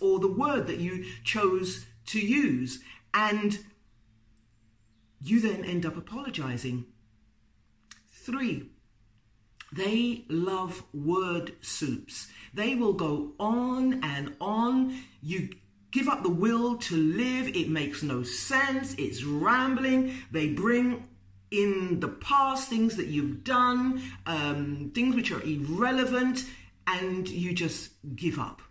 or the word that you chose to use. And you then end up apologizing. Three, they love word soups. They will go on and on. You give up the will to live. It makes no sense. It's rambling. They bring in the past things that you've done, um, things which are irrelevant, and you just give up.